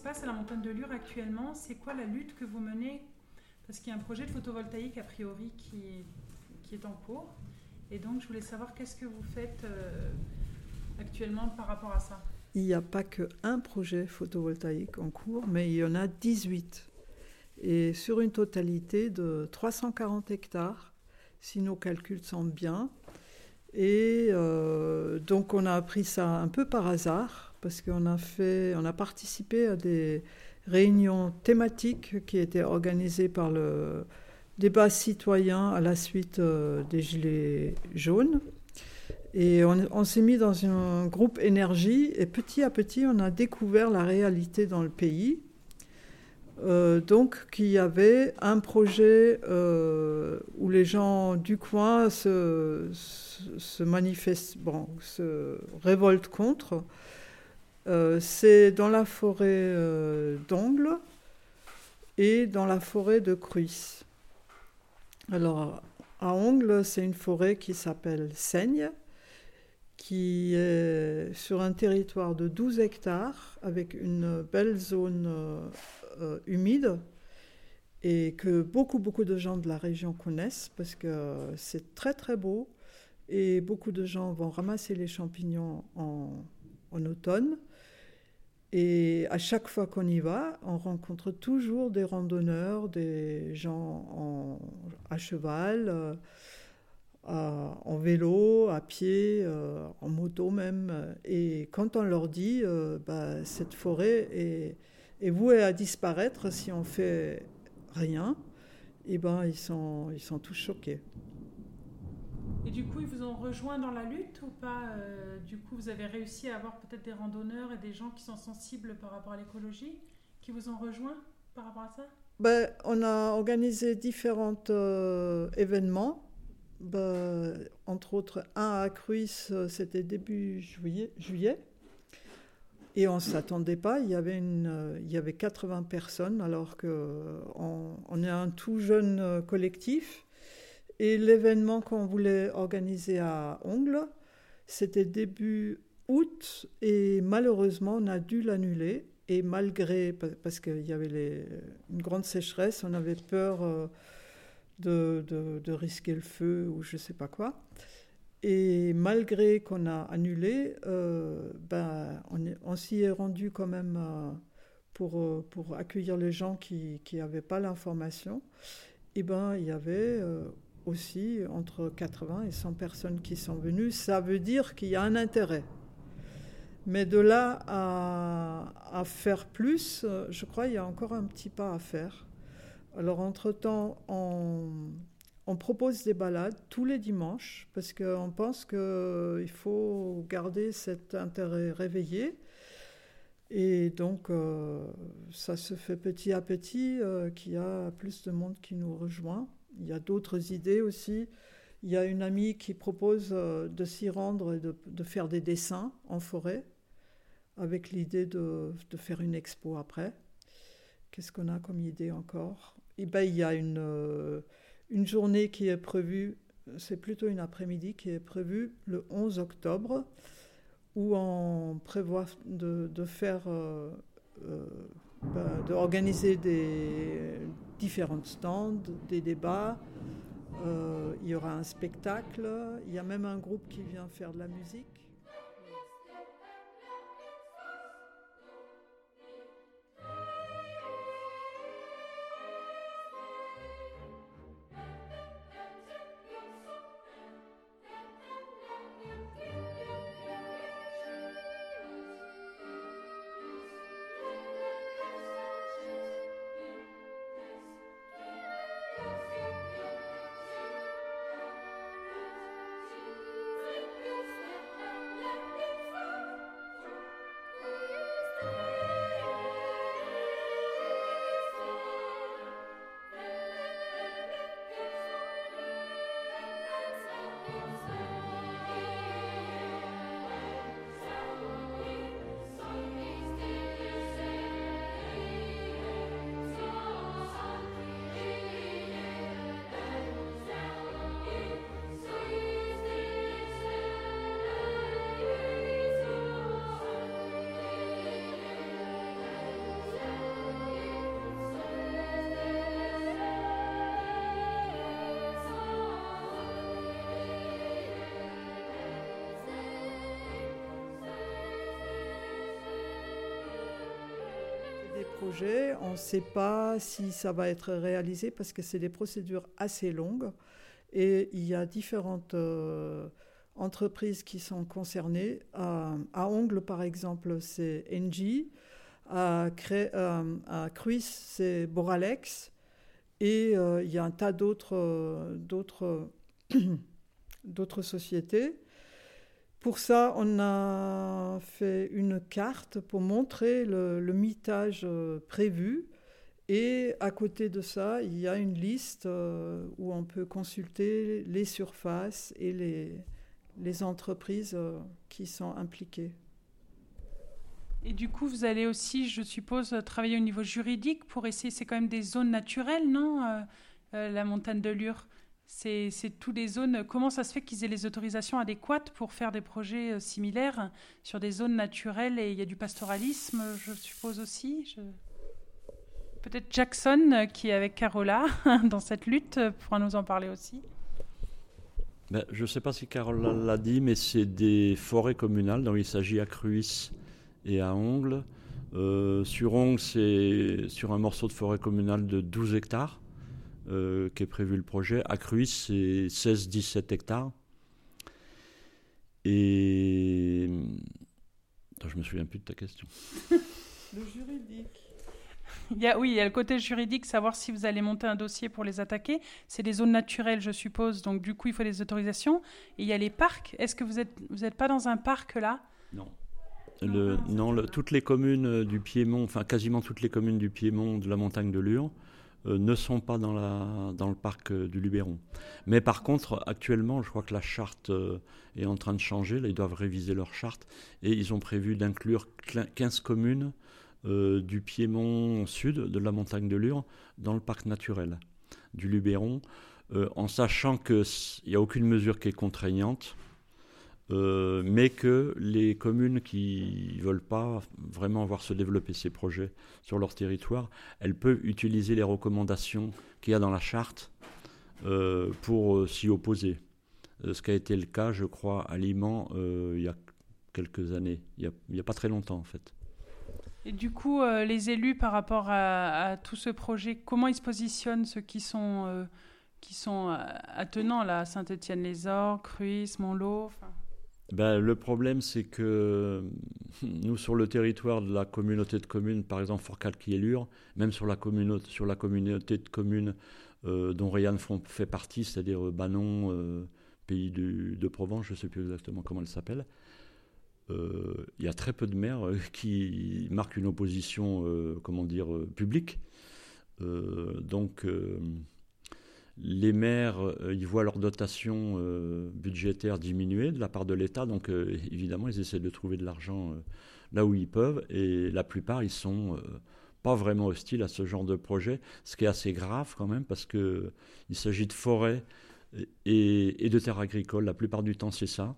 se passe à la montagne de Lure actuellement C'est quoi la lutte que vous menez? Parce qu'il y a un projet photovoltaïque a priori qui est, en cours. Et donc je voulais savoir qu'est-ce que vous faites euh, actuellement par rapport à ça? Il n'y a pas qu'un projet photovoltaïque en cours, mais il y en a 18. Et sur une totalité de 340 hectares, si nos calculs sont bien. Et euh, donc on a appris ça un peu par hasard, parce qu'on a, fait, on a participé à des réunions thématiques qui étaient organisées par le débat citoyen à la suite euh, des Gilets jaunes. Et on, s'est mis dans un groupe énergie et petit à petit, on a découvert la réalité dans le pays. Euh, donc, qu'il y avait un projet euh, où les gens du coin se, se manifestent, bon, se révoltent contre. C'est dans la forêt d'Angle et dans la forêt de Cruys. Alors, à Ongle, c'est une forêt qui s'appelle Seigne, qui est sur un territoire de 12 hectares, avec une belle zone euh, humide, et que beaucoup, beaucoup de gens de la région connaissent, parce que c'est très, très beau, et beaucoup de gens vont ramasser les champignons en automne. Et à chaque fois qu'on y va, on rencontre toujours des randonneurs, des gens à cheval, euh, en vélo, à pied, euh, en moto même. Et quand on leur dit, euh, bah, cette forêt est, vouée à disparaître si on fait rien, eh ben ils sont tous choqués. Et du coup, ils vous ont rejoint dans la lutte ou pas euh, Du coup, vous avez réussi à avoir peut-être des randonneurs et des gens qui sont sensibles par rapport à l'écologie qui vous ont rejoint par rapport à ça? Ben, On a organisé différents euh, événements. Ben, entre autres, un à Cruis, euh, c'était début juillet. Et on ne s'attendait pas, il y, avait il y avait 80 personnes alors qu'on on est un tout jeune collectif. Et l'événement qu'on voulait organiser à Ongle, c'était début août et malheureusement on a dû l'annuler. Et malgré, parce qu'il y avait une grande sécheresse, on avait peur euh, de, risquer le feu ou je ne sais pas quoi. Et malgré qu'on a annulé, euh, ben, on, s'y est rendu quand même euh, pour, pour accueillir les gens qui n'avaient pas l'information. Et ben, il y avait aussi entre 80 et 100 personnes qui sont venues, ça veut dire qu'il y a un intérêt. Mais de là à, faire plus, je crois qu'il y a encore un petit pas à faire. Alors entre-temps, on, propose des balades tous les dimanches parce qu'on pense qu'il faut garder cet intérêt réveillé. Et donc, euh, ça se fait petit à petit euh, qu'il y a plus de monde qui nous rejoint. Il y a d'autres idées aussi. Il y a une amie qui propose euh, de s'y rendre et de, faire des dessins en forêt, avec l'idée de, faire une expo après. Qu'est-ce qu'on a comme idée encore? Et eh ben, Il y a une, euh, une journée qui est prévue, c'est plutôt une après-midi qui est prévue le 11 octobre, où on prévoit de, faire, euh, ben, d'organiser des différents stands, des débats. Euh, il y aura un spectacle. Il y a même un groupe qui vient faire de la musique. Des projets, on ne sait pas si ça va être réalisé parce que c'est des procédures assez longues et il y a différentes euh, entreprises qui sont concernées. à Ongle, par exemple, c'est Engie. À, euh, à Cruis, c'est Boralex. Et euh, il y a un tas d'autres, d'autres, d'autres sociétés. Pour ça, on a fait une carte pour montrer le, mitage euh, prévu. Et à côté de ça, il y a une liste euh, où on peut consulter les surfaces et les, entreprises euh, qui sont impliquées. Et du coup, vous allez aussi, je suppose, travailler au niveau juridique pour essayer, c'est quand même des zones naturelles, non La montagne de Lure? C'est toutes les zones. Comment ça se fait qu'ils aient les autorisations adéquates pour faire des projets euh, similaires sur des zones naturelles et il y a du pastoralisme, je suppose aussi. Peut-être Jackson, euh, qui est avec Carola dans cette lutte, euh, pourra nous en parler aussi. Ben, je ne sais pas si Carola l'a dit, mais c'est des forêts communales, donc il s'agit à Cruis et à Ongle. sur Ongle, c'est sur un morceau de forêt communale de 12 hectares. Euh, qui est prévu le projet. À Cruis, c'est 16-17 hectares. Et. Attends, je me souviens plus de ta question. le juridique. Il y a, oui, il y a le côté juridique, savoir si vous allez monter un dossier pour les attaquer. C'est des zones naturelles, je suppose, donc du coup, il faut des autorisations. Et il y a les parcs. Est-ce que vous n'êtes vous êtes pas dans un parc là? Non. Le, non, toutes les communes du Piémont, enfin quasiment toutes les communes du Piémont, de la montagne de Lure, euh, ne sont pas dans, le parc euh, du Luberon. Mais par contre, actuellement, je crois que la charte euh, est en train de changer. Ils doivent réviser leur charte et ils ont prévu d'inclure 15 communes du Piémont sud, de la montagne de Lure, dans le parc naturel du Luberon, en sachant qu'il n'y a aucune mesure qui est contraignante. Euh, mais que les communes qui ne veulent pas vraiment voir se développer ces projets sur leur territoire, elles peuvent utiliser les recommandations qu'il y a dans la charte euh, pour euh, s'y opposer. ce qui a été le cas, je crois, à Liman il y a quelques années, il n'y a, pas très longtemps en fait. Et du coup, les élus par rapport à, tout ce projet, comment ils se positionnent, ceux qui sont, qui sont attenants là, Saint-Étienne-les-Ors, Cruis, Montlot ben, le problème, c'est que nous, sur le territoire de la communauté de communes, par exemple Fort Lure, même sur la, communauté, sur la communauté de communes euh, dont Rayanne fait partie, c'est-à-dire euh, Banon, euh, pays de Provence, je ne sais plus exactement comment elle s'appelle, il y a très peu de maires qui marquent une opposition, comment dire, publique. donc les maires, euh, ils voient leur dotation euh, budgétaire diminuer de la part de l'État, donc euh, évidemment, ils essaient de trouver de l'argent là où ils peuvent, et la plupart, ils sont pas vraiment hostiles à ce genre de projet, ce qui est assez grave quand même, parce qu'il s'agit de forêts et, de terres agricoles, la plupart du temps, c'est ça,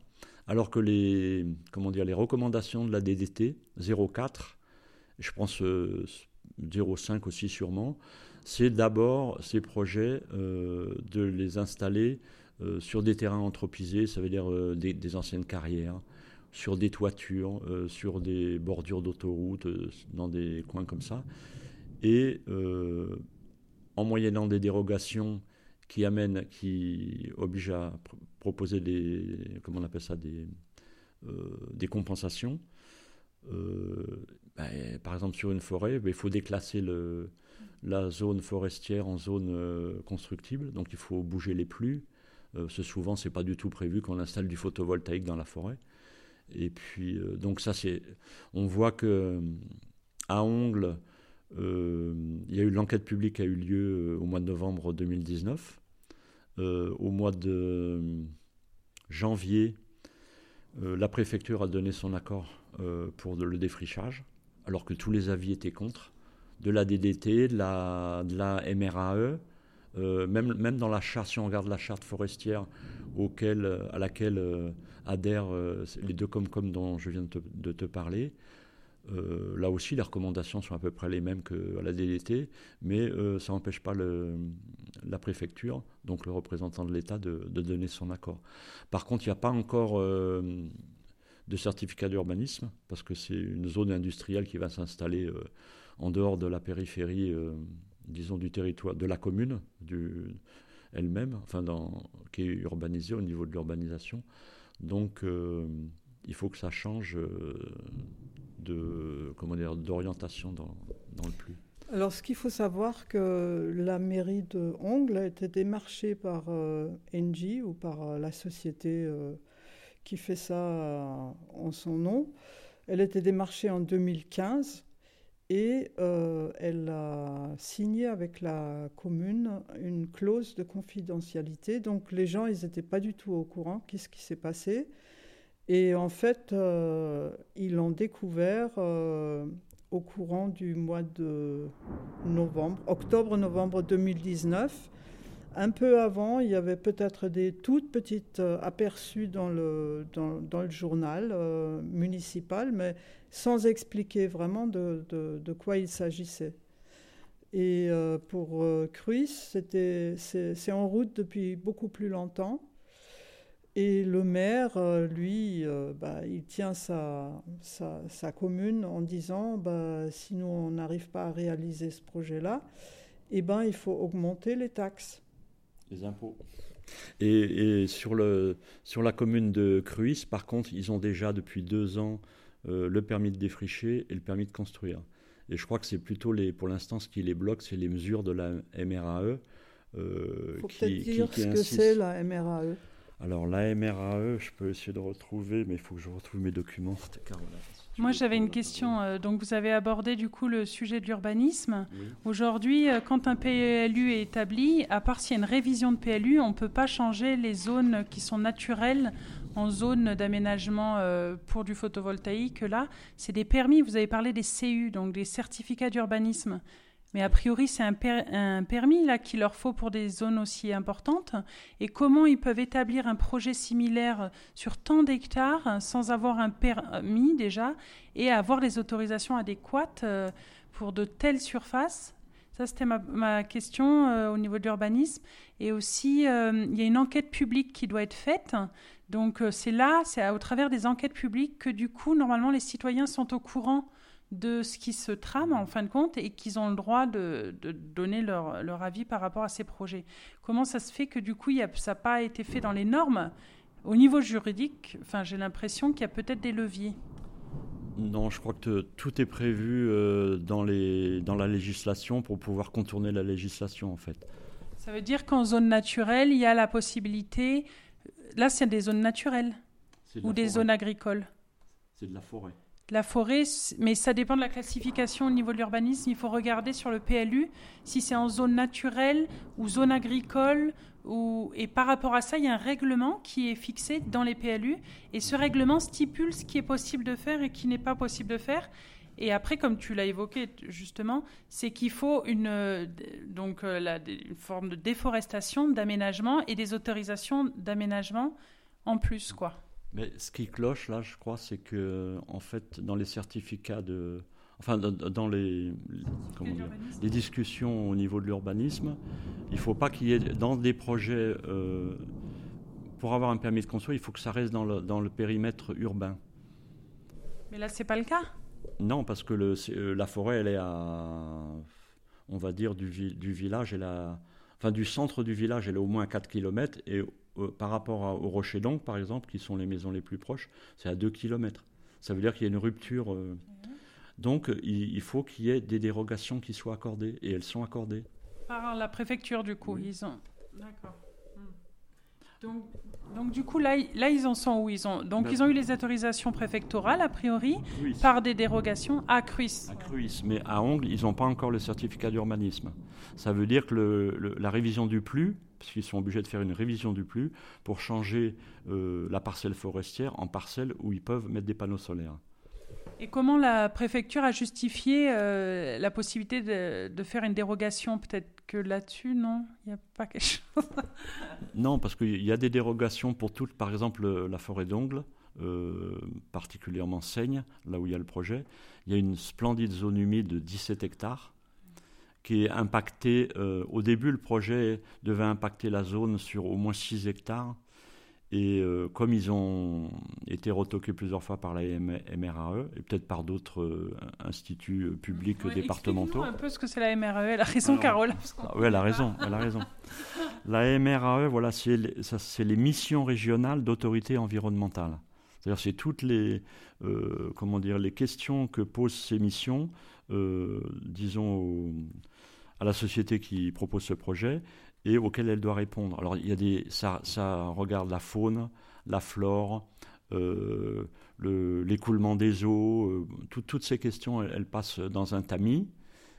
alors que les, comment dire, les recommandations de la DDT, 0,4, je pense 0,5 aussi sûrement, c'est d'abord ces projets euh, de les installer euh, sur des terrains anthropisés, ça veut dire euh, des, anciennes carrières, sur des toitures, sur des bordures d'autoroutes, dans des coins comme ça, et en moyennant des dérogations qui amènent, qui obligent à proposer des, comment on appelle ça, des, compensations. Ben, par exemple, sur une forêt, ben, il faut déclasser le, la zone forestière en zone euh, constructible, donc il faut bouger les pluies. Euh, ce souvent, c'est pas du tout prévu qu'on installe du photovoltaïque dans la forêt. Et puis, euh, donc ça, c'est, on voit que à Ongle, il y a eu l'enquête publique a eu lieu au mois de novembre 2019. au mois de janvier, la préfecture a donné son accord pour le défrichage, alors que tous les avis étaient contre de la DDT, de la, MRAE, euh, même, dans la charte, si on regarde la charte forestière auquel, à laquelle euh, adhèrent euh, les deux Comcom dont je viens de te, parler, là aussi les recommandations sont à peu près les mêmes que la DDT, mais ça n'empêche pas la préfecture, donc le représentant de l'État, de, de, donner son accord. Par contre, il n'y a pas encore de certificat d'urbanisme, parce que c'est une zone industrielle qui va s'installer en dehors de la périphérie, disons, du territoire, de la commune elle-même, enfin, dans, qui est urbanisée au niveau de l'urbanisation. Donc, il faut que ça change de, comment dire, d'orientation dans, dans le plus. Alors, ce qu'il faut savoir, que la mairie de Ongle a été démarchée par euh, Engie ou par euh, la société euh, qui fait ça en son nom. Elle a été démarchée en 2015 et elle a signé avec la commune une clause de confidentialité. Donc, les gens, ils n'étaient pas du tout au courant. Qu'est-ce qui s'est passé Et en fait, ils l'ont découvert au courant du mois de novembre, octobre-novembre 2019. Un peu avant, il y avait peut-être des toutes petites euh, aperçus dans le, journal euh, municipal, mais sans expliquer vraiment de, quoi il s'agissait. Et euh, pour Cruis, c'est en route depuis beaucoup plus longtemps. Et le maire, euh, lui, euh, bah, il tient sa, commune en disant bah, si nous, n'arrive pas à réaliser ce projet-là, eh ben, il faut augmenter les taxes. Les impôts. Et, sur, le, sur la commune de Cruis, par contre, ils ont déjà depuis deux ans euh, le permis de défricher et le permis de construire. Et je crois que c'est plutôt, les, pour l'instant, ce qui les bloque, c'est les mesures de la MRAE. Il faut peut-être dire ce que c'est la MRAE. Alors la MRAE, je peux essayer de retrouver, mais il faut que je retrouve mes documents. Moi, j'avais une question. Euh, donc, vous avez abordé du coup le sujet de l'urbanisme. Aujourd'hui, euh, quand un PLU est établi, à part s'il y a une révision de PLU, on ne peut pas changer les zones qui sont naturelles en zone d'aménagement euh, pour du photovoltaïque. Là, c'est des permis. Vous avez parlé des CU, donc des certificats d'urbanisme. Mais a priori, c'est un, permis là qu'il leur faut pour des zones aussi importantes. Et comment ils peuvent établir un projet similaire sur tant d'hectares sans avoir un permis déjà et avoir les autorisations adéquates euh, pour de telles surfaces? Ça, c'était ma, question euh, au niveau de l'urbanisme. Et aussi, euh, il y a une enquête publique qui doit être faite. Donc, c'est là, c'est au travers des enquêtes publiques que, du coup, normalement, les citoyens sont au courant de ce qui se trame en fin de compte et qu'ils ont le droit de, donner leur, leur, avis par rapport à ces projets. Comment ça se fait que du coup y a, ça n'a pas été fait dans les normes? Au niveau juridique, enfin, j'ai l'impression qu'il y a peut-être des leviers. Non, je crois que tout est prévu euh, dans, les, dans la législation pour pouvoir contourner la législation en fait. Ça veut dire qu'en zone naturelle, il y a la possibilité... Là, c'est des zones naturelles ou des zones agricoles C'est de la forêt. La forêt, mais ça dépend de la classification au niveau de l'urbanisme. Il faut regarder sur le PLU si c'est en zone naturelle ou zone agricole. Et par rapport à ça, il y a un règlement qui est fixé dans les PLU. Et ce règlement stipule ce qui est possible de faire et qui n'est pas possible de faire. Et après, comme tu l'as évoqué justement, c'est qu'il faut une, donc, euh, une forme de déforestation, d'aménagement et des autorisations d'aménagement en plus. quoi. Mais ce qui cloche là, je crois, c'est que en fait, dans les certificats de, enfin, dans, les, les discussions au niveau de l'urbanisme, il ne faut pas qu'il y ait dans des projets euh, pour avoir un permis de construire, il faut que ça reste dans le, dans le périmètre urbain. Mais là, c'est pas le cas. Non, parce que le, euh, la forêt, elle est à, on va dire, du, du village, elle a, enfin, du centre du village, elle est au moins 4 km et euh, par rapport au Rocher d'Angle, par exemple, qui sont les maisons les plus proches, c'est à 2 km. Ça veut dire qu'il y a une rupture. Euh. Donc, il, faut qu'il y ait des dérogations qui soient accordées, et elles sont accordées. Par la préfecture, du coup, ils ont. D'accord. Donc, donc, du coup, là, là, ils en sont où? Ils ont Donc, ils ont eu les autorisations préfectorales, a priori, par des dérogations à Cruis. À Cruis, mais à Ongle, ils n'ont pas encore le certificat d'urbanisme. Ça veut dire que le, la révision du plus, parce qu'ils sont obligés de faire une révision du plus, pour changer euh, la parcelle forestière en parcelle où ils peuvent mettre des panneaux solaires. Et comment la préfecture a justifié euh, la possibilité de, faire une dérogation? Peut-être que là-dessus, non? Il n'y a pas quelque chose? Non, parce qu'il y a des dérogations pour toutes, par exemple la forêt d'Ongle, euh, particulièrement Seigne, là où il y a le projet. Il y a une splendide zone humide de 17 hectares qui est impactée. Euh, au début, le projet devait impacter la zone sur au moins 6 hectares. Et euh, comme ils ont été retoqués plusieurs fois par la MRAE et peut-être par d'autres euh, instituts euh, publics départementaux. un peu ce que c'est la MRAE. Elle a raison, Carole. Oui, elle a raison. Elle a raison. la MRAE, voilà, c'est les, les missions régionales d'autorité environnementale. C'est-à-dire, c'est toutes les, comment dire, les questions que posent ces missions, disons, à la société qui propose ce projet et auquel elle doit répondre. Alors, il y a des, ça, ça regarde la faune, la flore, euh, l'écoulement des eaux, euh, toutes ces questions, elles, passent dans un tamis,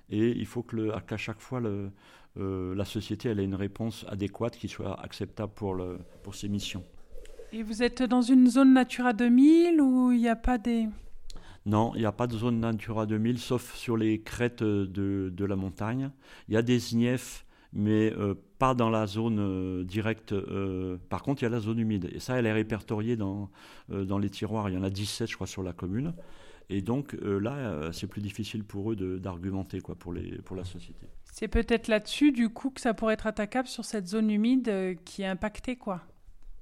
et il faut qu'à chaque fois, le, euh, la société elle ait une réponse adéquate qui soit acceptable pour, le, pour ses missions. Et vous êtes dans une zone Natura 2000 où il n'y a pas des... Non, il n'y a pas de zone Natura 2000, sauf sur les crêtes de, de la montagne. Il y a des SNIEF mais euh, pas dans la zone euh, directe. Euh, par contre, il y a la zone humide. Et ça, elle est répertoriée dans, dans les tiroirs. Il y en a 17, je crois, sur la commune. Et donc là, c'est plus difficile pour eux d'argumenter quoi, pour, les, pour la société. C'est peut-être là-dessus, du coup, que ça pourrait être attaquable sur cette zone humide qui est impactée, quoi.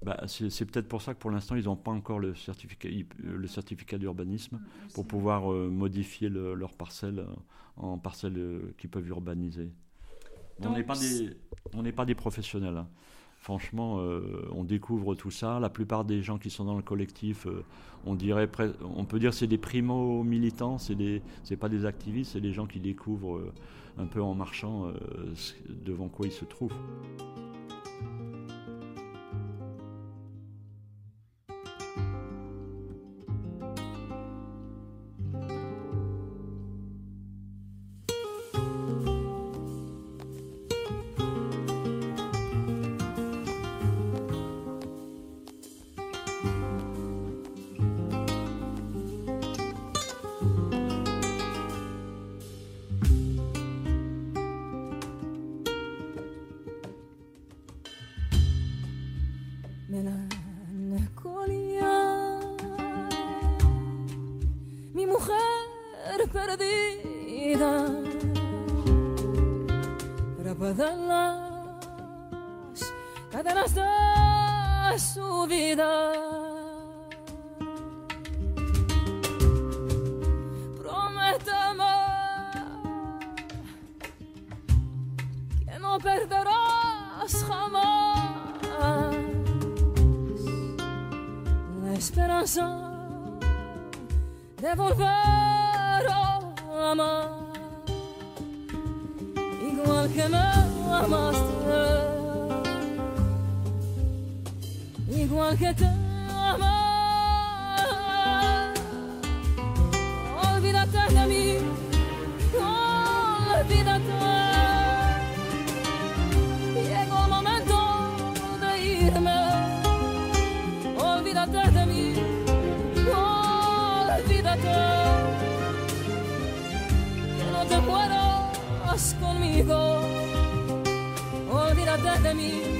Bah, c'est peut-être pour ça que pour l'instant, ils n'ont pas encore le certificat, le certificat d'urbanisme mm, pour pouvoir modifier leurs parcelles en parcelles qu'ils peuvent urbaniser on n'est pas des, on n'est pas des professionnels. Hein. Franchement, euh, on découvre tout ça. La plupart des gens qui sont dans le collectif, euh, on dirait, on peut dire, c'est des primo militants. C'est des, c'est pas des activistes, c'est des gens qui découvrent euh, un peu en marchant devant quoi ils se trouvent. coração devolver o amar, igual que me amaste, igual que te amaste. enemy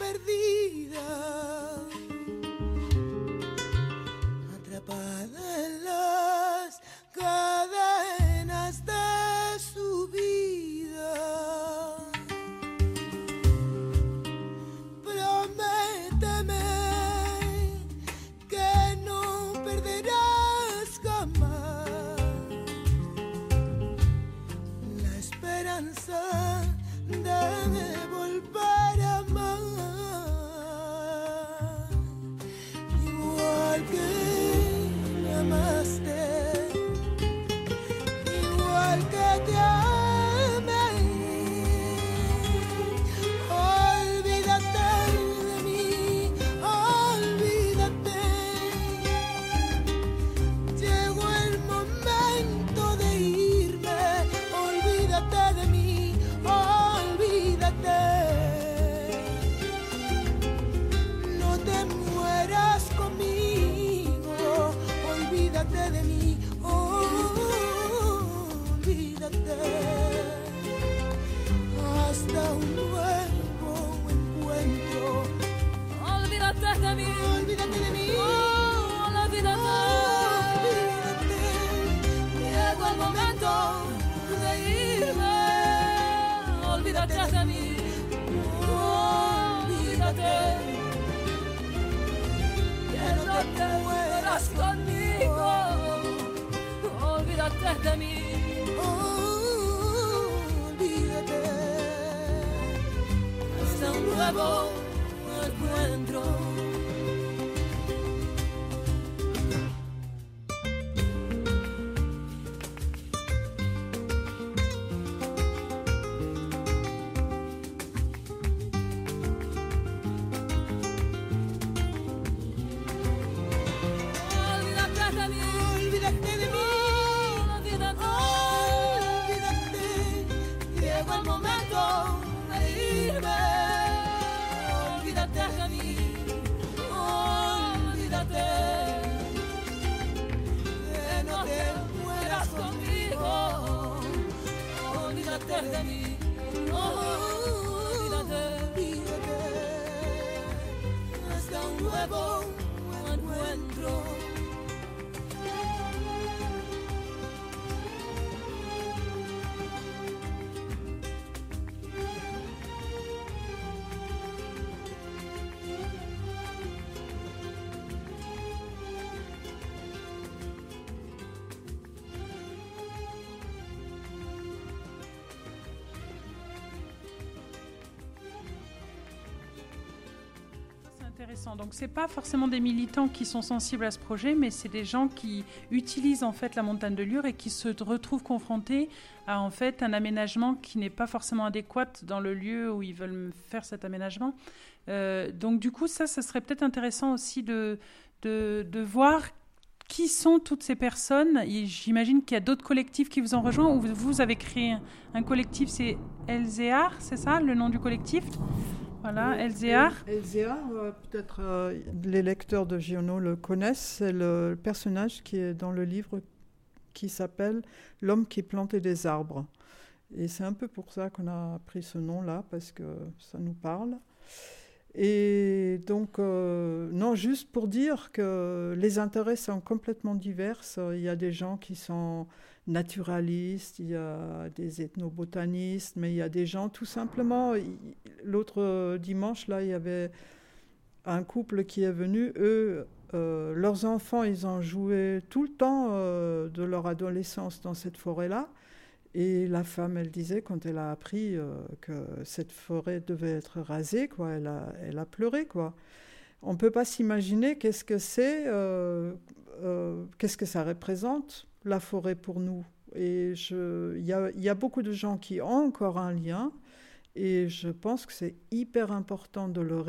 perdida. Donc c'est pas forcément des militants qui sont sensibles à ce projet, mais c'est des gens qui utilisent en fait la montagne de Lure et qui se retrouvent confrontés à en fait un aménagement qui n'est pas forcément adéquat dans le lieu où ils veulent faire cet aménagement. Euh, donc du coup ça, ce serait peut-être intéressant aussi de, de, voir qui sont toutes ces personnes. J'imagine qu'il y a d'autres collectifs qui vous ont rejoint. Ou vous avez créé un, collectif, c'est Elzéar, c'est ça le nom du collectif? Voilà, Elzéar. Elzéar, euh, peut-être euh, les lecteurs de Giono le connaissent, c'est le personnage qui est dans le livre qui s'appelle L'homme qui plantait des arbres. Et c'est un peu pour ça qu'on a pris ce nom-là, parce que ça nous parle. Et donc, euh, non, juste pour dire que les intérêts sont complètement divers. Il y a des gens qui sont naturalistes, il y a des ethnobotanistes, mais il y a des gens tout simplement. L'autre dimanche, là, il y avait un couple qui est venu. Eux, euh, leurs enfants, ils ont joué tout le temps euh, de leur adolescence dans cette forêt-là. Et la femme, elle disait, quand elle a appris euh, que cette forêt devait être rasée, quoi, elle a, elle a pleuré, quoi. On ne peut pas s'imaginer qu'est-ce que c'est, qu'est-ce que ça représente la forêt pour nous. Et il y a, beaucoup de gens qui ont encore un lien. Et je pense que c'est hyper important de le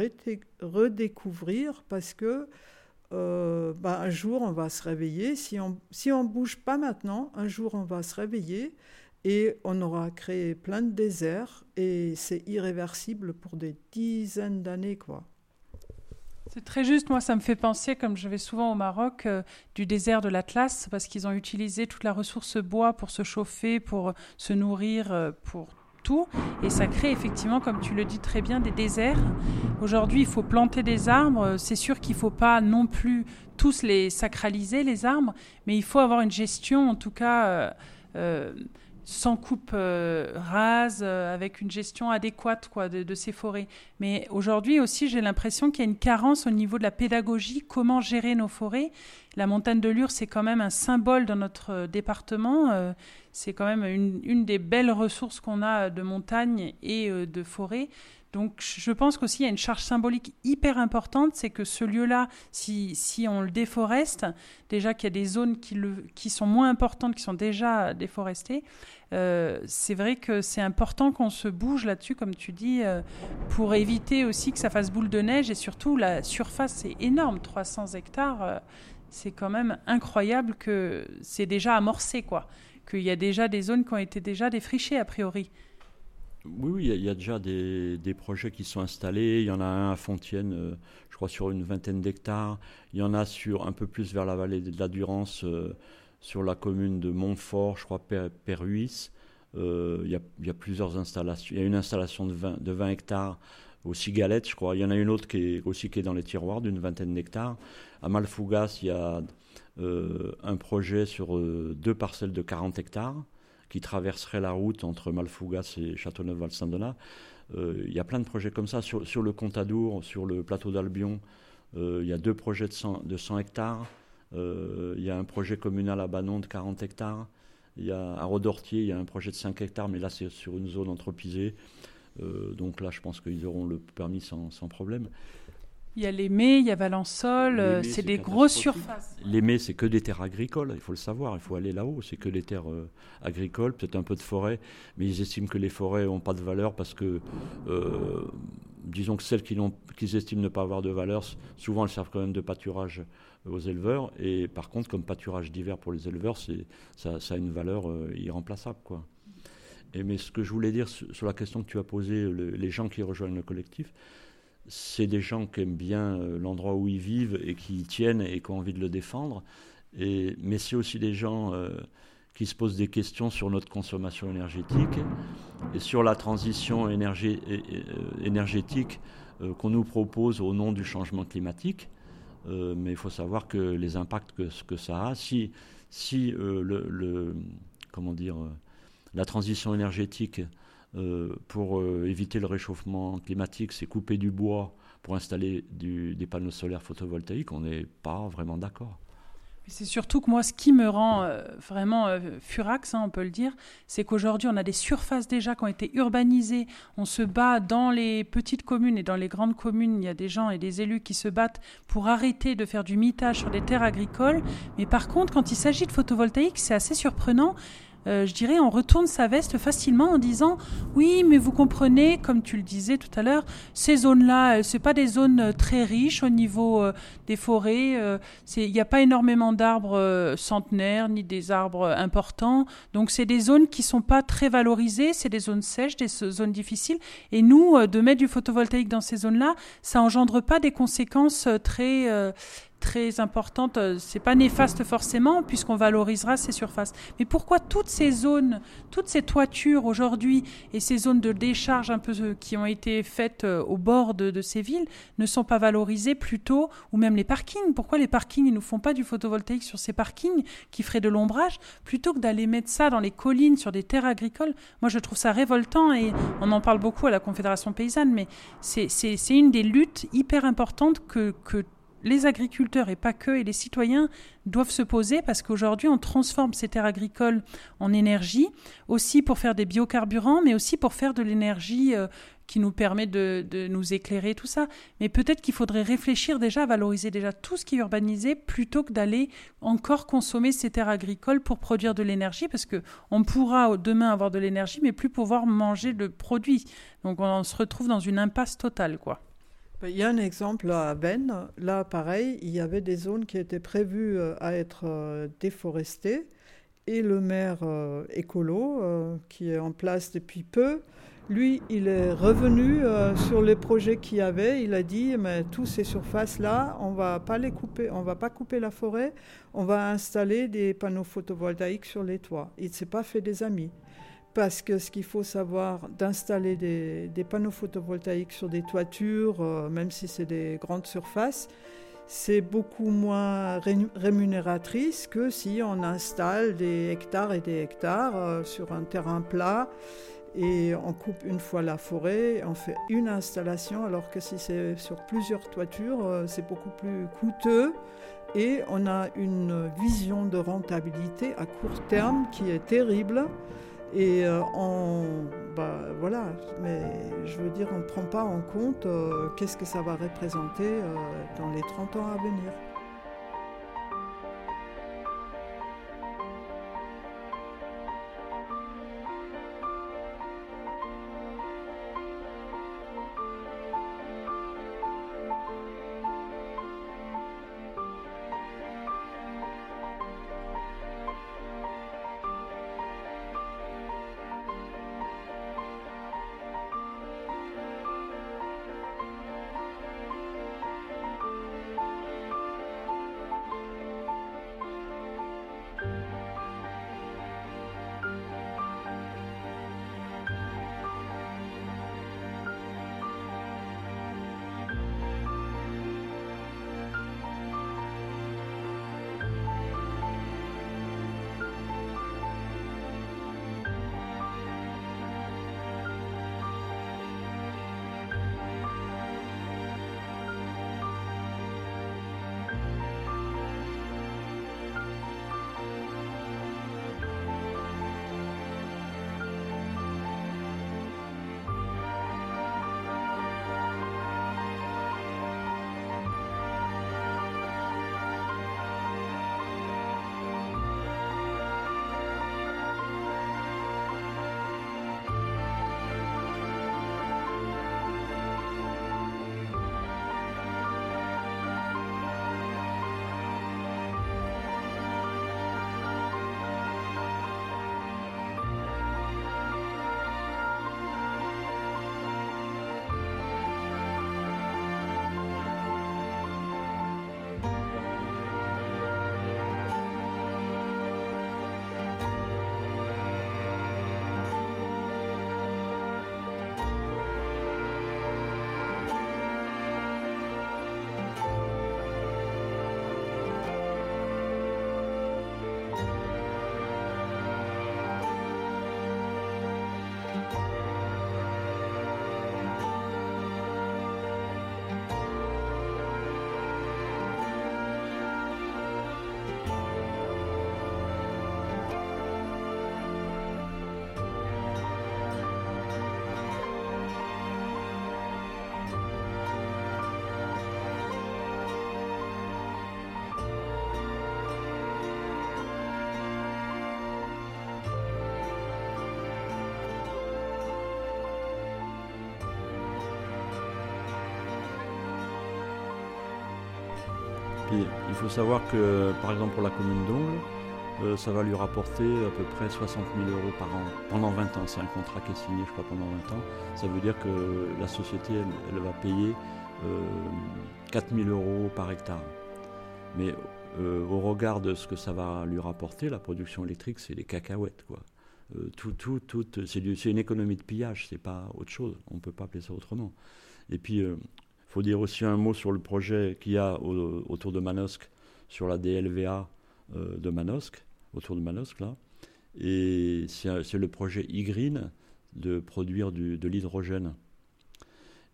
redécouvrir parce que euh, bah, un jour on va se réveiller. Si on si on bouge pas maintenant, un jour on va se réveiller et on aura créé plein de déserts et c'est irréversible pour des dizaines d'années quoi. C'est très juste. Moi, ça me fait penser, comme je vais souvent au Maroc, euh, du désert de l'Atlas, parce qu'ils ont utilisé toute la ressource bois pour se chauffer, pour se nourrir, euh, pour tout. Et ça crée effectivement, comme tu le dis très bien, des déserts. Aujourd'hui, il faut planter des arbres. C'est sûr qu'il ne faut pas non plus tous les sacraliser, les arbres, mais il faut avoir une gestion, en tout cas. Euh, sans coupe euh, rase, euh, avec une gestion adéquate quoi, de, ces forêts. Mais aujourd'hui aussi, j'ai l'impression qu'il y a une carence au niveau de la pédagogie, comment gérer nos forêts. La montagne de Lure, c'est quand même un symbole dans notre euh, département. c'est quand même une, une, des belles ressources qu'on a de montagne et de forêt. Donc je pense qu'aussi il y a une charge symbolique hyper importante, c'est que ce lieu-là, si, si, on le déforeste, déjà qu'il y a des zones qui, le, qui, sont moins importantes, qui sont déjà déforestées, euh, c'est vrai que c'est important qu'on se bouge là-dessus, comme tu dis, euh, pour éviter aussi que ça fasse boule de neige et surtout la surface est énorme, 300 hectares, euh, c'est quand même incroyable que c'est déjà amorcé, quoi, qu'il y a déjà des zones qui ont été déjà défrichées a priori. Oui, il y, a déjà des, projets qui sont installés. Il y en a un à Fontienne, euh, je crois, sur une vingtaine d'hectares. Il y en a sur un peu plus vers la vallée de la Durance, euh, sur la commune de Montfort, je crois, Perruis. Euh, il, y a, plusieurs installations. Il y a une installation de 20, de 20 hectares au Cigalette, je crois. Il y en a une autre qui est aussi qui est dans les tiroirs d'une vingtaine d'hectares. À Malfougas, il y a un projet sur deux parcelles de 40 hectares qui traverserait la route entre Malfougas et Châteauneuf-Val-Saint-Donat. Euh, il y a plein de projets comme ça. Sur, sur le Contadour, sur le plateau d'Albion, euh, il y a deux projets de 100, de 100 hectares. Euh, il y a un projet communal à Banon de 40 hectares. Il y a, à Rodortier, il y a un projet de 5 hectares, mais là, c'est sur une zone anthropisée. Donc là, je pense qu'ils auront le permis sans, sans problème. Il y a l'Aimé, il y a Valençol, euh, c'est des grosses surfaces. L'Aimé, c'est que des terres agricoles, il faut le savoir, il faut aller là-haut, c'est que des terres euh, agricoles, peut-être un peu de forêt, mais ils estiment que les forêts n'ont pas de valeur parce que, euh, disons que celles qu'ils estiment ne pas avoir de valeur, souvent elles servent quand même de pâturage aux éleveurs, et par contre, comme pâturage d'hiver pour les éleveurs, ça, ça a une valeur euh, irremplaçable. Quoi. Et, mais ce que je voulais dire sur, sur la question que tu as posée, le- les gens qui rejoignent le collectif, c'est des gens qui aiment bien euh, l'endroit où ils vivent et qui y tiennent et qui ont envie de le défendre. Mais c'est aussi des gens euh, qui se posent des questions sur notre consommation énergétique et sur la transition euh, énergétique qu'on nous propose au nom du changement climatique. Mais il faut savoir que les impacts que, que ça a, si, si comment dire, la transition énergétique pour euh, éviter le réchauffement climatique, c'est couper du bois pour installer des panneaux solaires photovoltaïques, on n'est pas vraiment d'accord. C'est surtout que moi, ce qui me rend euh, vraiment euh, furax, hein, on peut le dire, c'est qu'aujourd'hui, on a des surfaces déjà qui ont été urbanisées. On se bat dans les petites communes et dans les grandes communes. Il y a des gens et des élus qui se battent pour arrêter de faire du mitage sur des terres agricoles. Mais par contre, quand il s'agit de photovoltaïque, c'est assez surprenant. Euh, je dirais, on retourne sa veste facilement en disant oui, mais vous comprenez, comme tu le disais tout à l'heure, ces zones-là, euh, c'est pas des zones euh, très riches au niveau des forêts. Il n'y a pas énormément d'arbres centenaires ni des arbres importants. Donc, c'est des zones qui sont pas très valorisées. C'est des zones sèches, des zones difficiles. Et nous, de mettre du photovoltaïque dans ces zones-là, ça engendre pas des conséquences très très importantes. Euh, C'est pas néfaste forcément puisqu'on valorisera ces surfaces. Mais pourquoi toutes ces zones, toutes ces toitures aujourd'hui et ces zones de décharge un peu euh, qui ont été faites euh, au bord de, ces villes ne sont pas valorisées plutôt, ou même les parkings? Pourquoi les parkings ils nous font pas du photovoltaïque sur ces parkings qui feraient de l'ombrage plutôt que d'aller mettre ça dans les collines sur des terres agricoles? Moi je trouve ça révoltant et on en parle beaucoup à la Confédération paysanne, mais c'est une des luttes hyper importantes que les agriculteurs et pas que, et les citoyens doivent se poser parce qu'aujourd'hui on transforme ces terres agricoles en énergie, aussi pour faire des biocarburants, mais aussi pour faire de l'énergie euh, qui nous permet de, nous éclairer, tout ça. Mais peut-être qu'il faudrait réfléchir déjà à valoriser déjà tout ce qui est urbanisé plutôt que d'aller encore consommer ces terres agricoles pour produire de l'énergie parce que on pourra demain avoir de l'énergie mais plus pouvoir manger le produit. Donc on se retrouve dans une impasse totale quoi. Il y a un exemple à Vennes. Là, pareil, il y avait des zones qui étaient prévues euh, à être euh, déforestées. Et le maire euh, écolo, qui est en place depuis peu, lui, il est revenu sur les projets qu'il y avait. Il a dit, mais tous ces surfaces-là, on va pas les couper, on va pas couper la forêt, on va installer des panneaux photovoltaïques sur les toits. Il ne s'est pas fait des amis. Parce que ce qu'il faut savoir, d'installer des, panneaux photovoltaïques sur des toitures, euh, même si c'est des grandes surfaces, c'est beaucoup moins ré- rémunératrice que si on installe des hectares et des hectares euh, sur un terrain plat et on coupe une fois la forêt, on fait une installation, alors que si c'est sur plusieurs toitures, euh, c'est beaucoup plus coûteux et on a une vision de rentabilité à court terme qui est terrible. Et euh, on, bah, voilà, mais je veux dire, on ne prend pas en compte euh, qu'est-ce que ça va représenter euh, dans les 30 ans à venir. Il faut savoir que, par exemple, pour la commune d'Ongle, euh, ça va lui rapporter à peu près 60 000 euros par an pendant 20 ans. C'est un contrat qui est signé, je crois, pendant 20 ans. Ça veut dire que la société, elle, va payer euh, 4 000 euros par hectare. Mais euh, au regard de ce que ça va lui rapporter, la production électrique, c'est des cacahuètes, quoi. Euh, tout, tout, c'est, une économie de pillage, c'est pas autre chose. On ne peut pas appeler ça autrement. Et puis, faut dire aussi un mot sur le projet qu'il y a au- autour de Manosque, sur la DLVA euh, de Manosque, autour de Manosque, là. Et c'est, le projet e-green de produire du- de l'hydrogène.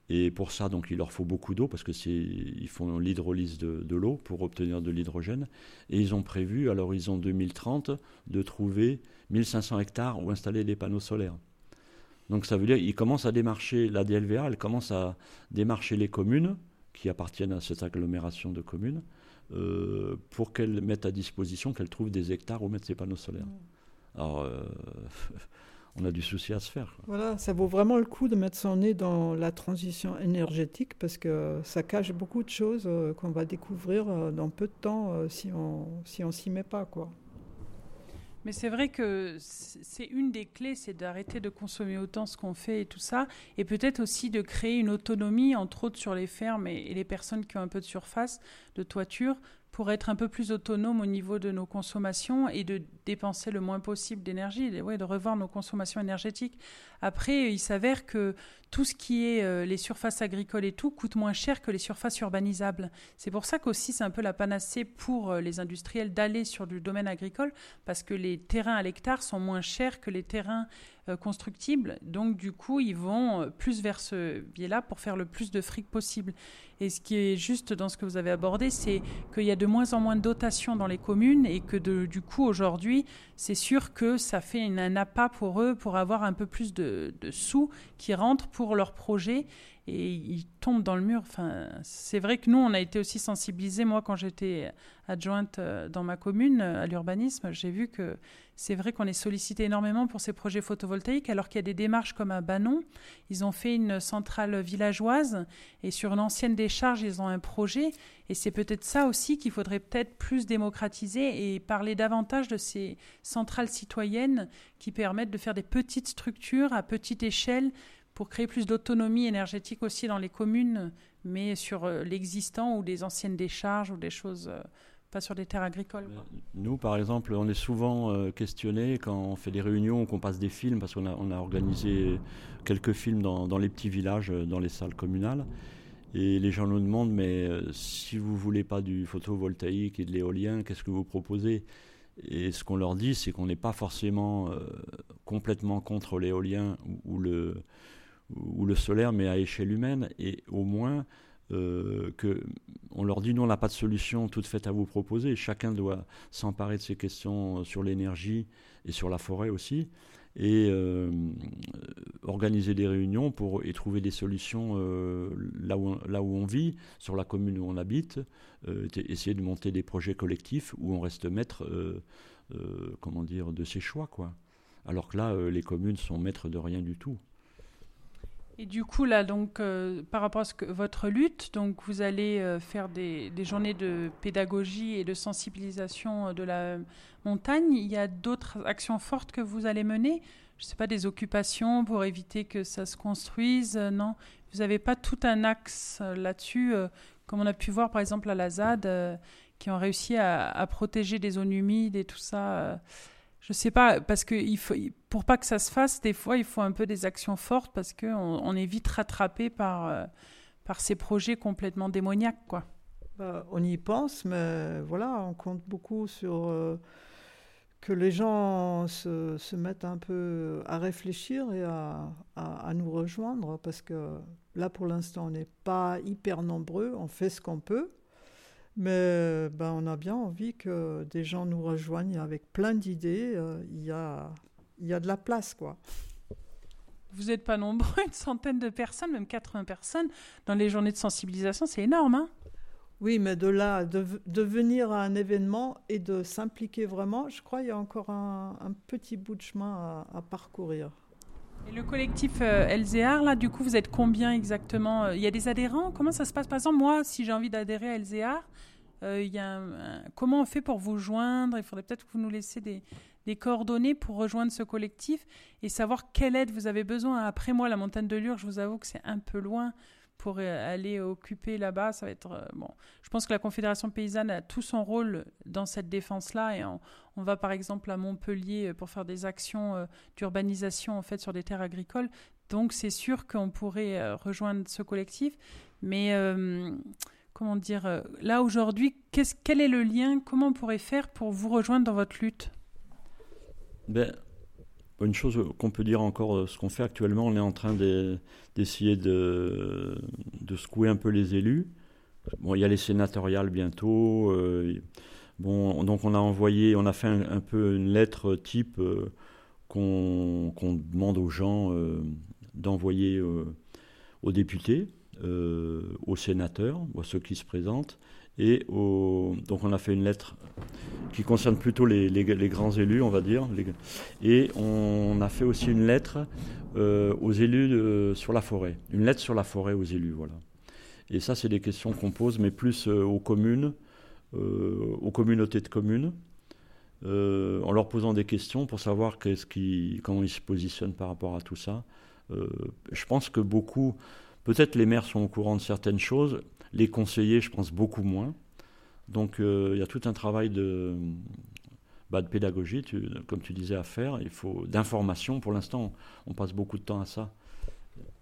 Et pour ça, donc, il leur faut beaucoup d'eau parce que ils font l'hydrolyse de, de l'eau pour obtenir de l'hydrogène. Et ils ont prévu, à l'horizon 2030, de trouver 1500 hectares où installer des panneaux solaires. Donc ça veut dire qu'ils commencent à démarcher, la DLVA, elle commence à démarcher les communes qui appartiennent à cette agglomération de communes euh, pour qu'elles mettent à disposition, qu'elles trouvent des hectares où mettre ces panneaux solaires. Alors, euh, on a du souci à se faire. Voilà, ça vaut vraiment le coup de mettre son nez dans la transition énergétique parce que ça cache beaucoup de choses euh, qu'on va découvrir dans peu de temps si on si on s'y met pas quoi. Mais c'est vrai que c'est une des clés, c'est d'arrêter de consommer autant ce qu'on fait et tout ça, et peut-être aussi de créer une autonomie, entre autres sur les fermes et, et les personnes qui ont un peu de surface, de toiture, pour être un peu plus autonome au niveau de nos consommations et de dépenser le moins possible d'énergie, de, revoir nos consommations énergétiques. Après, il s'avère que tout ce qui est euh, les surfaces agricoles et tout coûte moins cher que les surfaces urbanisables. C'est pour ça qu'aussi c'est un peu la panacée pour euh, les industriels d'aller sur du domaine agricole parce que les terrains à l'hectare sont moins chers que les terrains euh, constructibles. Donc, du coup, ils vont plus vers ce biais-là pour faire le plus de fric possible. Et ce qui est juste dans ce que vous avez abordé, c'est qu'il y a de moins en moins de dotations dans les communes et que du coup, aujourd'hui, c'est sûr que ça fait un appât pour eux pour avoir un peu plus de, de sous qui rentrent pour leurs projets et ils tombent dans le mur. Enfin, c'est vrai que nous, on a été aussi sensibilisés. Moi, quand j'étais adjointe euh, dans ma commune euh, à l'urbanisme, j'ai vu que c'est vrai qu'on est sollicité énormément pour ces projets photovoltaïques, alors qu'il y a des démarches comme à Banon. Ils ont fait une centrale villageoise et sur une ancienne décharge, ils ont un projet. Et c'est peut-être ça aussi qu'il faudrait peut-être plus démocratiser et parler davantage de ces centrales citoyennes qui permettent de faire des petites structures à petite échelle pour créer plus d'autonomie énergétique aussi dans les communes, mais sur euh, l'existant ou des anciennes décharges ou des choses, euh, pas sur des terres agricoles. Nous, par exemple, on est souvent euh, questionné quand on fait des réunions ou qu'on passe des films, parce qu'on a, organisé quelques films dans, les petits villages, euh, dans les salles communales. Et les gens nous demandent, mais si vous voulez pas du photovoltaïque et de l'éolien, qu'est-ce que vous proposez? Et ce qu'on leur dit, c'est qu'on n'est pas forcément complètement contre l'éolien ou le, ou le solaire, mais à échelle humaine. Et au moins, euh, que on leur dit, nous, on n'a pas de solution toute faite à vous proposer. Chacun doit s'emparer de ces questions sur l'énergie et sur la forêt aussi, et euh, organiser des réunions pour y trouver des solutions euh, là, où, on- vit, sur la commune où on habite, euh, essayer de monter des projets collectifs où on reste maître, comment dire, de ses choix, quoi. Alors que là, les communes sont maîtres de rien du tout. Et du coup, là, donc, euh, par rapport à votre lutte, donc, vous allez euh, faire des, journées de pédagogie et de sensibilisation euh, de la montagne. Il y a d'autres actions fortes que vous allez mener? Je ne sais pas, des occupations pour éviter que ça se construise Non? Vous n'avez pas tout un axe là-dessus, comme on a pu voir, par exemple, à la ZAD, qui ont réussi à, protéger des zones humides et tout ça je sais pas, parce que il faut, pour pas que ça se fasse, des fois, il faut un peu des actions fortes parce qu'on on est vite rattrapé par, euh, par ces projets complètement démoniaques, quoi. Bah, on y pense, mais voilà, on compte beaucoup sur euh, que les gens se, se mettent un peu à réfléchir et à, à- à nous rejoindre, parce que là, pour l'instant, on n'est pas hyper nombreux, on fait ce qu'on peut, mais ben, on a bien envie que des gens nous rejoignent avec plein d'idées. euh, Il y, a, y a de la place, quoi. Vous n'êtes pas nombreux, une centaine de personnes, même 80 personnes, dans les journées de sensibilisation, c'est énorme, hein Oui, mais de là, de, de venir à un événement et de s'impliquer vraiment, je crois qu'il y a encore un, un petit bout de chemin à, à parcourir. Et le collectif euh, LZR, là, du coup, vous êtes combien exactement Il y a des adhérents? Comment ça se passe? Par exemple, moi, si j'ai envie d'adhérer à LZR, Euh, y a comment on fait pour vous joindre? Il faudrait peut-être que vous nous laissiez des, des coordonnées pour rejoindre ce collectif et savoir quelle aide vous avez besoin. Après moi, la montagne de Lure, je vous avoue que c'est un peu loin pour aller occuper là-bas. Ça va être euh, bon. Je pense que la Confédération paysanne a tout son rôle dans cette défense-là et on, va par exemple à Montpellier euh, pour faire des actions euh, d'urbanisation en fait sur des terres agricoles. Donc c'est sûr qu'on pourrait rejoindre ce collectif, mais comment dire là aujourd'hui, quel est le lien? Comment on pourrait faire pour vous rejoindre dans votre lutte? Ben, une chose qu'on peut dire encore, euh, ce qu'on fait actuellement, on est en train de- d'essayer de, secouer un peu les élus. Bon, il y a les sénatoriales bientôt. euh, bon, donc on a envoyé, on a fait un, peu une lettre type euh, qu'on demande aux gens d'envoyer aux députés, aux sénateurs, à ceux qui se présentent. Et donc on a fait une lettre qui concerne plutôt les, grands élus, on va dire. et on a fait aussi une lettre euh, aux élus sur la forêt. Une lettre sur la forêt aux élus, voilà. Et ça, c'est des questions qu'on pose, mais plus euh, aux communes, euh, aux communautés de communes, en leur posant des questions pour savoir comment ils se positionnent par rapport à tout ça. Je pense que beaucoup, peut-être les maires sont au courant de certaines choses, les conseillers, je pense, beaucoup moins. Donc euh, il y a tout un travail de, bah, de pédagogie, tu- comme tu disais, à faire. Il faut d'information. Pour l'instant, on, on passe beaucoup de temps à ça.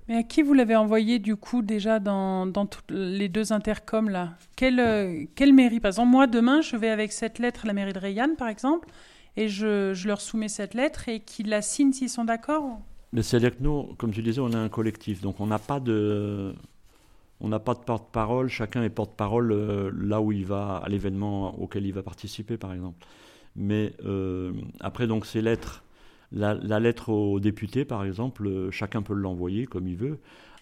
Mais à qui vous l'avez envoyé du coup déjà dans, dans toutes les deux intercoms là? Quelle, euh, quelle mairie? Par exemple, moi demain, je vais avec cette lettre à la mairie de Rayanne par exemple, et je, je leur soumets cette lettre et qu'ils la signent s'ils sont d'accord? Mais c'est-à-dire que nous, comme tu disais, on est un collectif, donc on n'a pas de, on n'a pas de porte-parole. Chacun est porte-parole euh, là où il va, à l'événement auquel il va participer, par exemple. Mais euh, après, donc ces lettres, la, lettre aux députés, par exemple, euh, chacun peut l'envoyer comme il veut.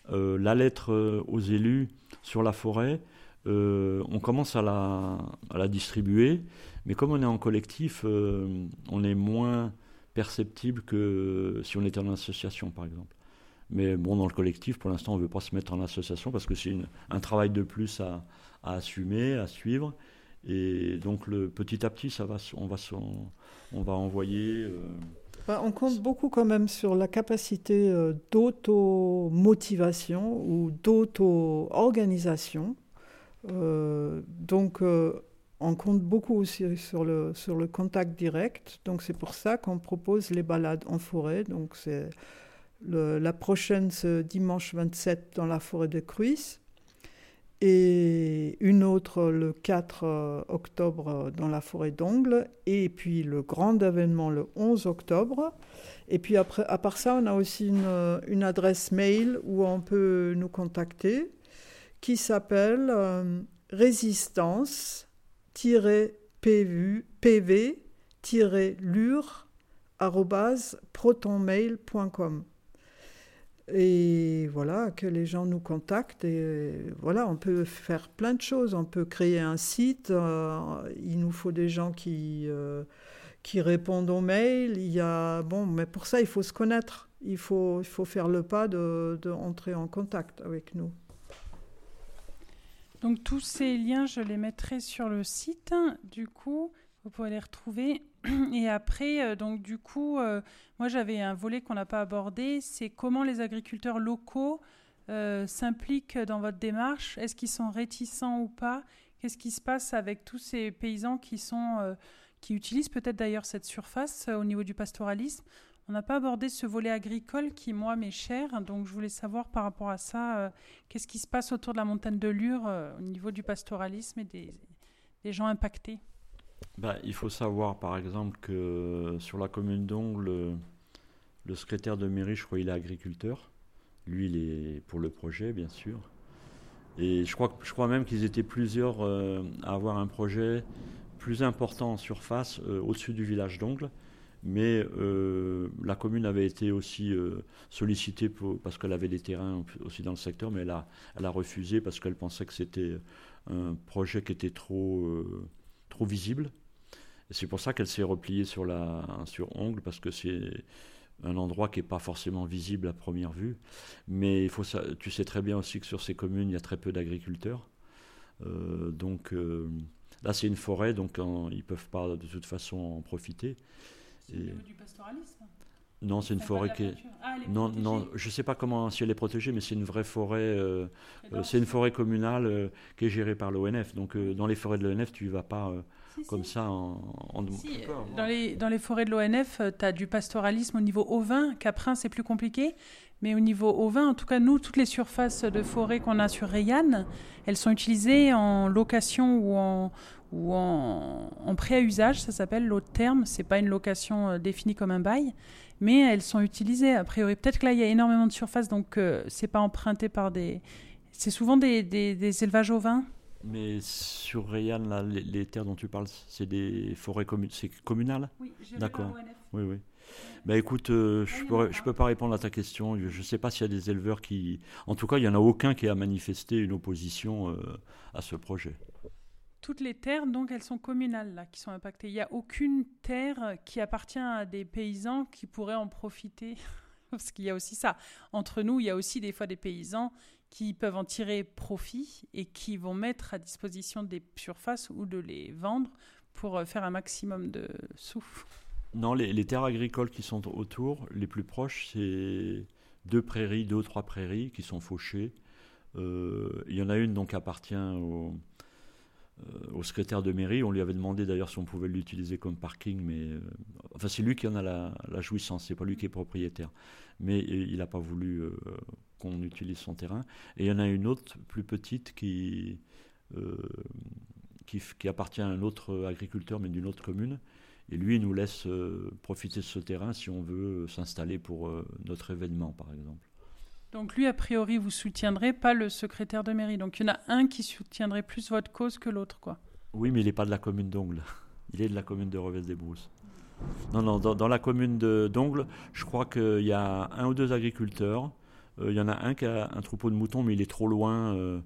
La lettre aux élus sur la forêt, on commence à la, distribuer, mais comme on est en collectif, on est moins perceptible que si on était en association, par exemple. Mais bon, dans le collectif, pour l'instant, on ne veut pas se mettre en association parce que c'est un travail de plus à, assumer, à suivre. Et donc, petit à petit, ça va, on, va, on va envoyer. euh, on compte beaucoup quand même sur la capacité euh, d'auto-motivation ou d'auto-organisation. Euh, donc, on compte beaucoup aussi sur le, sur le contact direct. Donc, c'est pour ça qu'on propose les balades en forêt. Donc, c'est la prochaine, ce dimanche 27, dans la forêt de Cruys. Et une autre le 4 euh, octobre euh, dans la forêt d'Ongle. Et puis le grand événement le 11 octobre. Et puis après, à part ça, on a aussi une, euh, adresse mail où on peut nous contacter qui s'appelle euh, résistance-pv-lure-protonmail.com. Et voilà, que les gens nous contactent. Et voilà, on peut faire plein de choses. On peut créer un site. euh, il nous faut des gens qui, euh, qui répondent aux mails. Il y a, bon, mais pour ça, il faut se connaître. Il faut, il faut faire le pas de, de en contact avec nous. Donc tous ces liens, je les mettrai sur le site. Du coup, vous pourrez les retrouver. Et après, euh, donc du coup, euh, moi j'avais un volet qu'on n'a pas abordé, c'est comment les agriculteurs locaux euh, s'impliquent dans votre démarche. Est-ce qu'ils sont réticents ou pas? Qu'est-ce qui se passe avec tous ces paysans qui sont qui utilisent peut-être d'ailleurs cette surface au niveau du pastoralisme? On n'a pas abordé ce volet agricole qui moi m'est cher, donc je voulais savoir par rapport à ça. Qu'est-ce qui se passe autour de la montagne de Lure au niveau du pastoralisme et des gens impactés? Bah, il faut savoir, par exemple, que sur la commune d'Ongle, le, secrétaire de mairie, je crois, il est agriculteur. Lui, il est pour le projet, bien sûr. Et je crois, je crois même qu'ils étaient plusieurs euh, à avoir un projet plus important en surface euh, au-dessus du village d'Ongle. Mais euh, la commune avait été aussi sollicitée parce qu'elle avait des terrains aussi dans le secteur, mais elle a, refusé parce qu'elle pensait que c'était un projet qui était trop, trop visible. C'est pour ça qu'elle s'est repliée sur, la, sur Ongle, parce que c'est un endroit qui n'est pas forcément visible à première vue. Mais il faut, sa- tu sais très bien aussi que sur ces communes, il y a très peu d'agriculteurs. Euh, donc, euh, Là, c'est une forêt, donc en- ils peuvent pas de toute façon en profiter. C'est niveau du pastoralisme Non, c'est une forêt qui est. Ah, Non, protégée. non, je sais pas comment si elle est protégée, mais c'est une vraie forêt. euh, euh, c'est une forêt communale euh, qui est gérée par l'ONF. Donc, euh, dans les forêts de l'ONF, tu y vas pas euh, Si, si. comme ça en. Si, euh, dans, les, dans les forêts de l'ONF, tu as du pastoralisme au niveau ovin. Caprin, c'est plus compliqué. Mais au niveau ovin, en tout cas, nous, toutes les surfaces de forêt qu'on a sur Rayanne, elles sont utilisées en location ou en, ou en, en prêt à usage. Ça s'appelle l'autre terme. C'est pas une location définie comme un bail. Mais elles sont utilisées, a priori. Peut-être que là, il y a énormément de surface, donc euh, c'est pas emprunté par des. C'est souvent des, des- des élevages ovins. Mais sur Rayanne, là, les, les terres dont tu parles, c'est des forêts communes, c'est communal? Oui, D'accord. Oui, oui. Bah écoute, euh, Ah, je il y en pourrais, a je pas. peux pas répondre à ta question. Je ne sais pas s'il y a des éleveurs qui. En tout cas, il y en a aucun qui a manifesté une opposition euh, à ce projet. Toutes les terres, donc, elles sont communales, qui sont impactées. Il n'y a aucune terre qui appartient à des paysans qui pourraient en profiter. Parce qu'il y a aussi ça. Entre nous, il y a aussi des fois des paysans qui peuvent en tirer profit et qui vont mettre à disposition des surfaces ou de les vendre pour euh, faire un maximum de sous. Non, les, terres agricoles qui sont autour, les plus proches, c'est deux prairies, deux ou trois prairies qui sont fauchées. Euh, il y en a une donc appartient au, au secrétaire de mairie. On lui avait demandé d'ailleurs si on pouvait l'utiliser comme parking, mais euh, enfin c'est lui qui en a la, la jouissance, c'est pas lui qui est propriétaire. Mais euh, il n'a pas voulu euh, qu'on utilise son terrain. Et il y en a une autre plus petite qui qui, qui appartient à un autre agriculteur, mais d'une autre commune. Et lui, il nous laisse profiter de ce terrain si on veut s'installer pour notre événement, par exemple. Donc lui, a priori, vous soutiendrez pas le secrétaire de mairie. Donc il y en a un qui soutiendrait plus votre cause que l'autre, quoi. Oui, mais il n'est pas de la commune d'Ongle. Il est de la commune de Reves-des-Brousses. Non, non, dans, la commune d'Ongle, je crois qu'il y a un ou deux agriculteurs. Euh, il y en a un qui a un troupeau de moutons, mais il est trop loin. euh,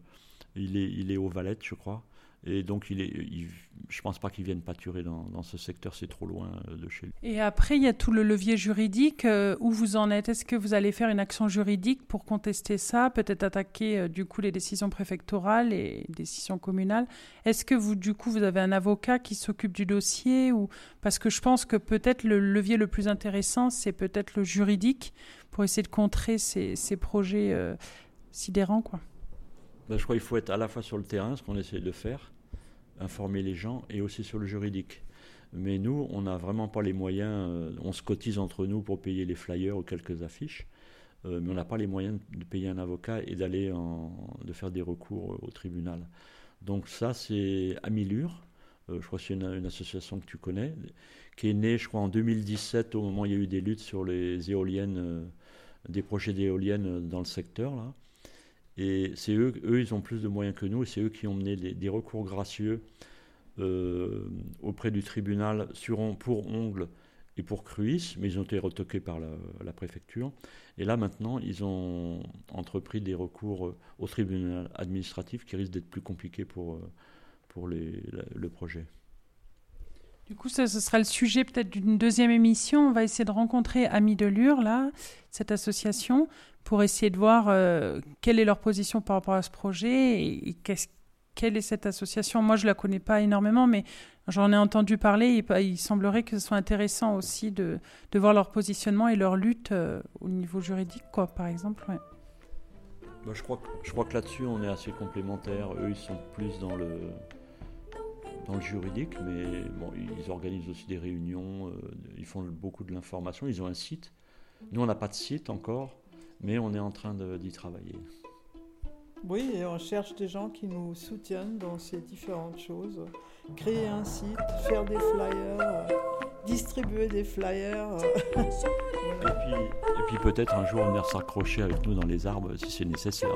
il, est, il est aux Valettes, je crois. Et donc, il est, il- je pense pas qu'il vienne pâturer dans, dans ce secteur, c'est trop loin euh, de chez lui. Et après, il y a tout le levier juridique. euh, où vous en êtes? Est-ce que vous allez faire une action juridique pour contester ça Peut-être attaquer euh, du coup les décisions préfectorales et décisions communales? Est-ce que vous, du coup, vous avez un avocat qui s'occupe du dossier ou Parce que je pense que peut-être le levier le plus intéressant, c'est peut-être le juridique pour essayer de contrer ces, ces projets euh, sidérants, quoi. Ben, je crois qu'il faut être à la fois sur le terrain, ce qu'on essaie de faire, informer les gens, et aussi sur le juridique. Mais nous, on n'a vraiment pas les moyens, euh, on se cotise entre nous pour payer les flyers ou quelques affiches, euh, mais on n'a pas les moyens de payer un avocat et d'aller de faire des recours au tribunal. Donc ça, c'est Amilur, euh, je crois que c'est une, association que tu connais, qui est née, je crois, en 2017, au moment où il y a eu des luttes sur les éoliennes, des projets d'éoliennes dans le secteur, là. Et c'est eux, ils ont plus de moyens que nous, et c'est eux qui ont mené des, recours gracieux euh, auprès du tribunal sur, pour Ongle et pour Cruis, mais ils ont été retoqués par la, préfecture. Et là, maintenant, ils ont entrepris des recours euh, au tribunal administratif qui risquent d'être plus compliqués pour, euh, pour le projet. Du coup, ce sera le sujet peut-être d'une deuxième émission. On va essayer de rencontrer Amis de Lure, là, cette association, pour essayer de voir euh, quelle est leur position par rapport à ce projet et, quelle est cette association. Moi, je la connais pas énormément, mais j'en ai entendu parler. Il semblerait que ce soit intéressant aussi de, voir leur positionnement et leur lutte euh, au niveau juridique, quoi, par exemple. Bah, je crois que là-dessus, on est assez complémentaires. Eux, ils sont plus dans le, dans le juridique, mais bon, ils organisent aussi des réunions, euh, ils font beaucoup de l'information, ils ont un site. Nous, on n'a pas de site encore, mais on est en train d'y travailler. Oui, et on cherche des gens qui nous soutiennent dans ces différentes choses. Créer un site, faire des flyers, euh, distribuer des flyers. euh, Et puis, et puis peut-être un jour venir s'accrocher avec nous dans les arbres si c'est nécessaire.